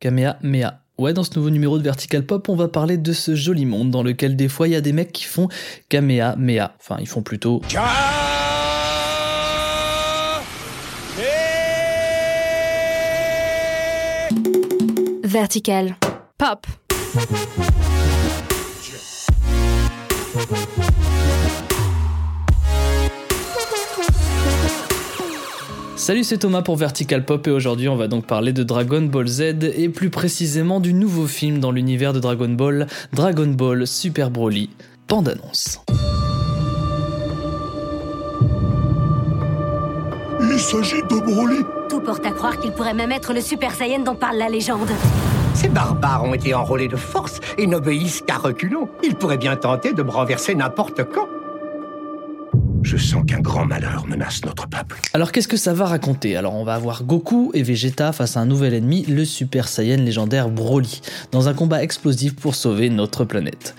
Kamehameha. Ouais, dans ce nouveau numéro de Vertical Pop, on va parler de ce joli monde dans lequel des fois il y a des mecs qui font Kamehameha. Enfin, ils font plutôt. Vertical. Pop. Salut, c'est Thomas pour Vertical Pop et aujourd'hui on va donc parler de Dragon Ball Z et plus précisément du nouveau film dans l'univers de Dragon Ball, Dragon Ball Super Broly. Bande annonce. Il s'agit de Broly Tout porte à croire qu'il pourrait même être le Super Saiyan dont parle la légende. Ces barbares ont été enrôlés de force et n'obéissent qu'à reculons. Ils pourraient bien tenter de me renverser n'importe quand. Je sens qu'un grand malheur menace notre peuple. Alors qu'est-ce que ça va raconter? Alors on va avoir Goku et Vegeta face à un nouvel ennemi, le Super Saiyan légendaire Broly, dans un combat explosif pour sauver notre planète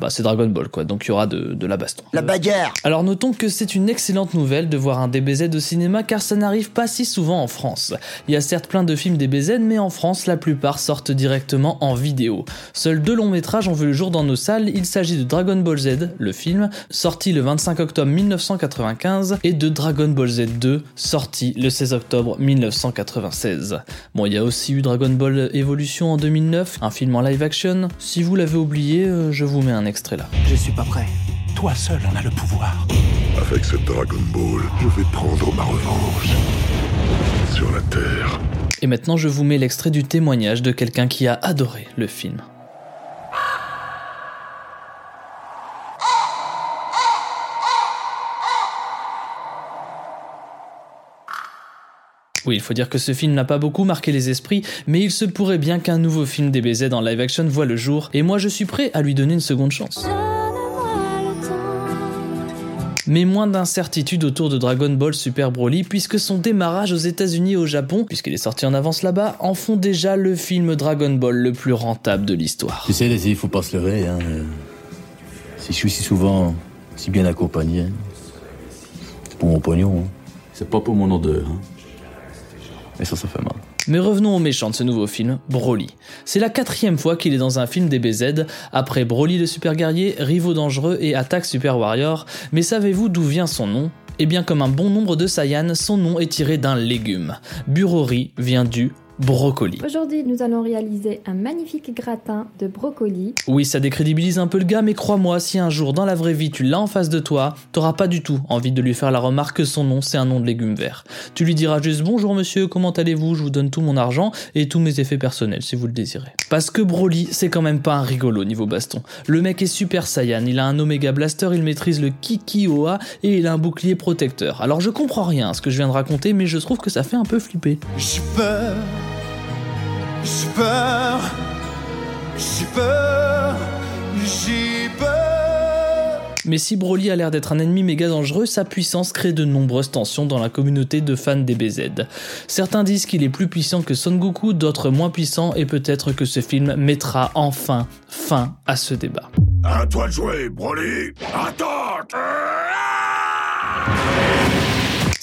bah, c'est Dragon Ball quoi, donc il y aura de, de, la baston. La bagarre Alors notons que c'est une excellente nouvelle de voir un DBZ au cinéma car ça n'arrive pas si souvent en France. Il y a certes plein de films DBZ mais en France la plupart sortent directement en vidéo. Seuls deux longs métrages ont vu le jour dans nos salles, il s'agit de Dragon Ball Z, le film, sorti le 25 octobre 1995, et de Dragon Ball Z 2, sorti le 16 octobre 1996. Bon, il y a aussi eu Dragon Ball Evolution en 2009, un film en live action. Si vous l'avez oublié, euh, je vous mets un extrait là. Je suis pas prêt. Toi seul en as le pouvoir. Avec cette Dragon Ball, je vais prendre ma revanche. Sur la Terre. Et maintenant, je vous mets l'extrait du témoignage de quelqu'un qui a adoré le film. Oui, il faut dire que ce film n'a pas beaucoup marqué les esprits, mais il se pourrait bien qu'un nouveau film DBZ en live action voit le jour, et moi je suis prêt à lui donner une seconde chance. Mais moins d'incertitude autour de Dragon Ball Super Broly, puisque son démarrage aux États-Unis et au Japon, puisqu'il est sorti en avance là-bas, en font déjà le film Dragon Ball le plus rentable de l'histoire. Tu sais, les il faut pas se leurrer. Hein. Si je suis si souvent si bien accompagné, c'est pour mon pognon. Hein. C'est pas pour mon odeur. Hein. Et ça, ça fait mal. Mais revenons au méchant de ce nouveau film, Broly. C'est la quatrième fois qu'il est dans un film DBZ, après Broly le super guerrier, Rivaux dangereux et Attaque Super Warrior, mais savez-vous d'où vient son nom? Eh bien comme un bon nombre de Saiyans, son nom est tiré d'un légume. Burori vient du brocoli. Aujourd'hui, nous allons réaliser un magnifique gratin de brocoli. Oui, ça décrédibilise un peu le gars, mais crois-moi, si un jour dans la vraie vie tu l'as en face de toi, t'auras pas du tout envie de lui faire la remarque que son nom c'est un nom de légumes verts. Tu lui diras juste bonjour monsieur, comment allez-vous, je vous donne tout mon argent et tous mes effets personnels si vous le désirez. Parce que Broly, c'est quand même pas un rigolo niveau baston. Le mec est super saiyan, il a un Omega Blaster, il maîtrise le Kiki-Oa et il a un bouclier protecteur. Alors je comprends rien à ce que je viens de raconter, mais je trouve que ça fait un peu flipper. J'ai peur. J'ai peur, j'ai peur, j'ai peur. Mais si Broly a l'air d'être un ennemi méga dangereux, sa puissance crée de nombreuses tensions dans la communauté de fans DBZ. Certains disent qu'il est plus puissant que Son Goku, d'autres moins puissant, et peut-être que ce film mettra enfin fin à ce débat. À toi de jouer, Broly Attends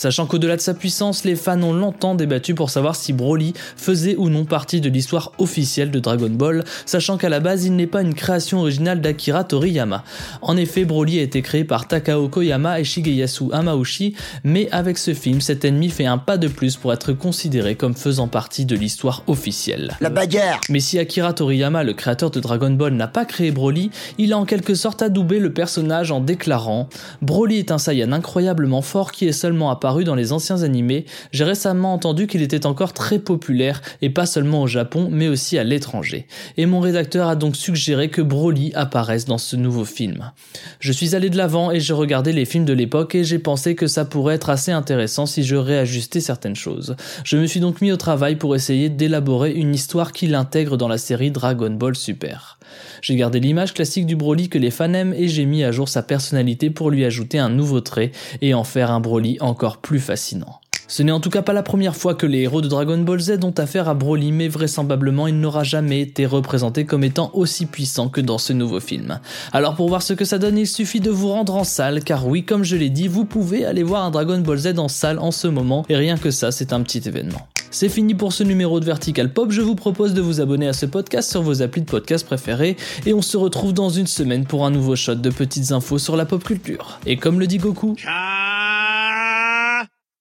Sachant qu'au-delà de sa puissance, les fans ont longtemps débattu pour savoir si Broly faisait ou non partie de l'histoire officielle de Dragon Ball, sachant qu'à la base il n'est pas une création originale d'Akira Toriyama. En effet, Broly a été créé par Takao Koyama et Shigeyasu Amauchi, mais avec ce film, cet ennemi fait un pas de plus pour être considéré comme faisant partie de l'histoire officielle. La bagarre Mais si Akira Toriyama, le créateur de Dragon Ball, n'a pas créé Broly, il a en quelque sorte adoubé le personnage en déclarant Broly est un Saiyan incroyablement fort qui est seulement apparu dans les anciens animés, j'ai récemment entendu qu'il était encore très populaire, et pas seulement au Japon, mais aussi à l'étranger. Et mon rédacteur a donc suggéré que Broly apparaisse dans ce nouveau film. Je suis allé de l'avant et j'ai regardé les films de l'époque et j'ai pensé que ça pourrait être assez intéressant si je réajustais certaines choses. Je me suis donc mis au travail pour essayer d'élaborer une histoire qui l'intègre dans la série Dragon Ball Super. J'ai gardé l'image classique du Broly que les fans aiment et j'ai mis à jour sa personnalité pour lui ajouter un nouveau trait et en faire un Broly encore plus fascinant. Ce n'est en tout cas pas la première fois que les héros de Dragon Ball Z ont affaire à Broly, mais vraisemblablement il n'aura jamais été représenté comme étant aussi puissant que dans ce nouveau film. Alors pour voir ce que ça donne, il suffit de vous rendre en salle, car oui, comme je l'ai dit, vous pouvez aller voir un Dragon Ball Z en salle en ce moment, et rien que ça, c'est un petit événement. C'est fini pour ce numéro de Vertical Pop, je vous propose de vous abonner à ce podcast sur vos applis de podcast préférés, et on se retrouve dans une semaine pour un nouveau shot de petites infos sur la pop culture. Et comme le dit Goku... Ciao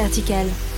verticale.